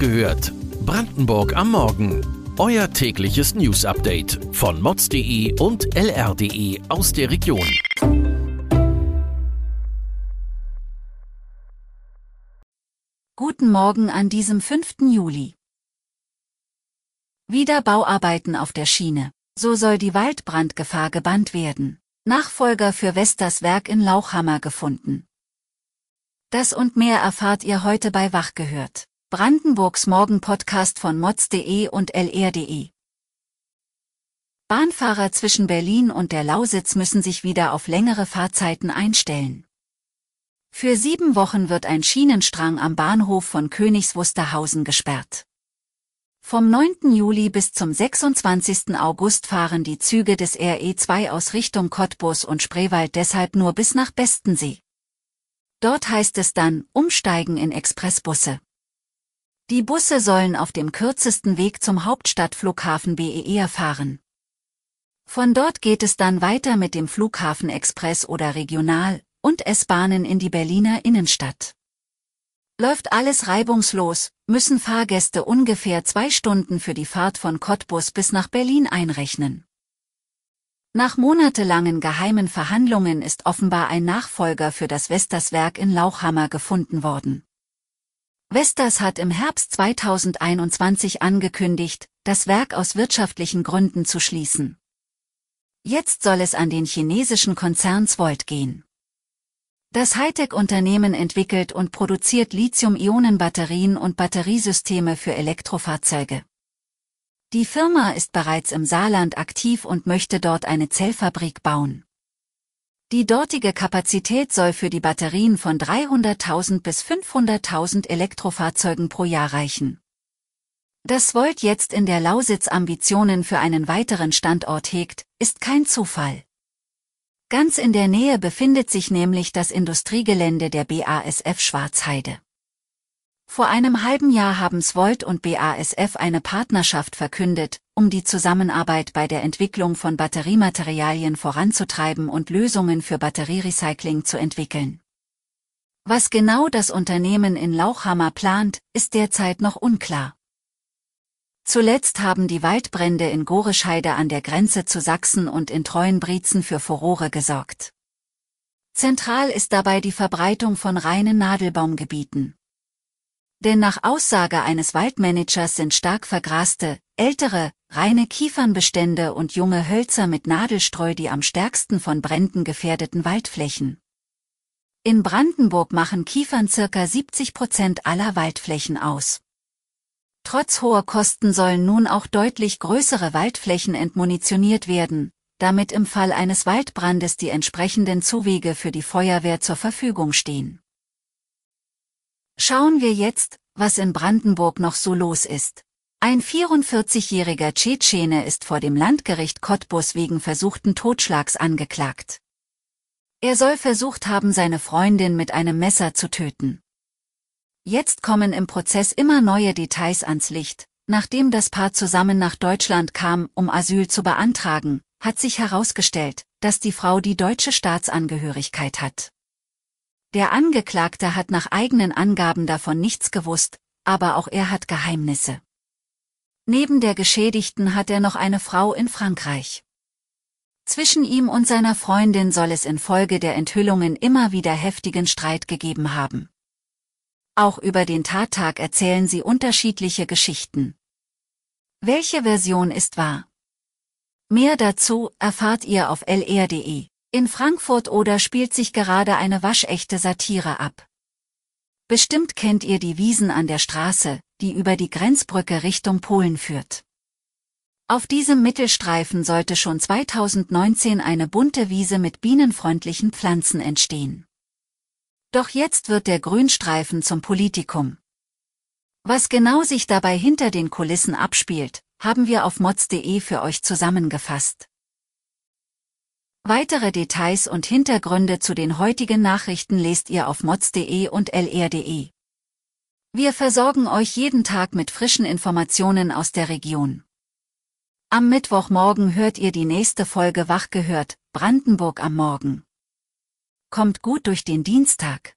gehört. Brandenburg am Morgen. Euer tägliches News-Update von mods.de und lr.de aus der Region. Guten Morgen an diesem 5. Juli. Wieder Bauarbeiten auf der Schiene. So soll die Waldbrandgefahr gebannt werden. Nachfolger für Vestas Werk in Lauchhammer gefunden. Das und mehr erfahrt ihr heute bei Wach gehört. Brandenburgs Morgen-Podcast von mods.de und lr.de. Bahnfahrer zwischen Berlin und der Lausitz müssen sich wieder auf längere Fahrzeiten einstellen. Für sieben Wochen wird ein Schienenstrang am Bahnhof von Königs Wusterhausen gesperrt. Vom 9. Juli bis zum 26. August fahren die Züge des RE2 aus Richtung Cottbus und Spreewald deshalb nur bis nach Bestensee. Dort heißt es dann, umsteigen in Expressbusse. Die Busse sollen auf dem kürzesten Weg zum Hauptstadtflughafen BER fahren. Von dort geht es dann weiter mit dem Flughafen Express oder Regional- und S-Bahnen in die Berliner Innenstadt. Läuft alles reibungslos, müssen Fahrgäste ungefähr zwei Stunden für die Fahrt von Cottbus bis nach Berlin einrechnen. Nach monatelangen geheimen Verhandlungen ist offenbar ein Nachfolger für das Vestas-Werk in Lauchhammer gefunden worden. Vestas hat im Herbst 2021 angekündigt, das Werk aus wirtschaftlichen Gründen zu schließen. Jetzt soll es an den chinesischen Konzern Volt gehen. Das Hightech-Unternehmen entwickelt und produziert Lithium-Ionen-Batterien und Batteriesysteme für Elektrofahrzeuge. Die Firma ist bereits im Saarland aktiv und möchte dort eine Zellfabrik bauen. Die dortige Kapazität soll für die Batterien von 300.000 bis 500.000 Elektrofahrzeugen pro Jahr reichen. Dass Volt jetzt in der Lausitz Ambitionen für einen weiteren Standort hegt, ist kein Zufall. Ganz in der Nähe befindet sich nämlich das Industriegelände der BASF Schwarzheide. Vor einem halben Jahr haben Svolt und BASF eine Partnerschaft verkündet, um die Zusammenarbeit bei der Entwicklung von Batteriematerialien voranzutreiben und Lösungen für Batterierecycling zu entwickeln. Was genau das Unternehmen in Lauchhammer plant, ist derzeit noch unklar. Zuletzt haben die Waldbrände in Gorescheide an der Grenze zu Sachsen und in Treuenbrietzen für Furore gesorgt. Zentral ist dabei die Verbreitung von reinen Nadelbaumgebieten. Denn nach Aussage eines Waldmanagers sind stark vergraste, ältere, reine Kiefernbestände und junge Hölzer mit Nadelstreu die am stärksten von Bränden gefährdeten Waldflächen. In Brandenburg machen Kiefern circa 70 Prozent aller Waldflächen aus. Trotz hoher Kosten sollen nun auch deutlich größere Waldflächen entmunitioniert werden, damit im Fall eines Waldbrandes die entsprechenden Zuwege für die Feuerwehr zur Verfügung stehen. Schauen wir jetzt, was in Brandenburg noch so los ist. Ein 44-jähriger Tschetschene ist vor dem Landgericht Cottbus wegen versuchten Totschlags angeklagt. Er soll versucht haben, seine Freundin mit einem Messer zu töten. Jetzt kommen im Prozess immer neue Details ans Licht. Nachdem das Paar zusammen nach Deutschland kam, um Asyl zu beantragen, hat sich herausgestellt, dass die Frau die deutsche Staatsangehörigkeit hat. Der Angeklagte hat nach eigenen Angaben davon nichts gewusst, aber auch er hat Geheimnisse. Neben der Geschädigten hat er noch eine Frau in Frankreich. Zwischen ihm und seiner Freundin soll es infolge der Enthüllungen immer wieder heftigen Streit gegeben haben. Auch über den Tattag erzählen sie unterschiedliche Geschichten. Welche Version ist wahr? Mehr dazu erfahrt ihr auf lr.de. In Frankfurt oder spielt sich gerade eine waschechte Satire ab. Bestimmt kennt ihr die Wiesen an der Straße, die über die Grenzbrücke Richtung Polen führt. Auf diesem Mittelstreifen sollte schon 2019 eine bunte Wiese mit bienenfreundlichen Pflanzen entstehen. Doch jetzt wird der Grünstreifen zum Politikum. Was genau sich dabei hinter den Kulissen abspielt, haben wir auf mods.de für euch zusammengefasst. Weitere Details und Hintergründe zu den heutigen Nachrichten lest ihr auf mods.de und lr.de. Wir versorgen euch jeden Tag mit frischen Informationen aus der Region. Am Mittwochmorgen hört ihr die nächste Folge Wach gehört, Brandenburg am Morgen. Kommt gut durch den Dienstag.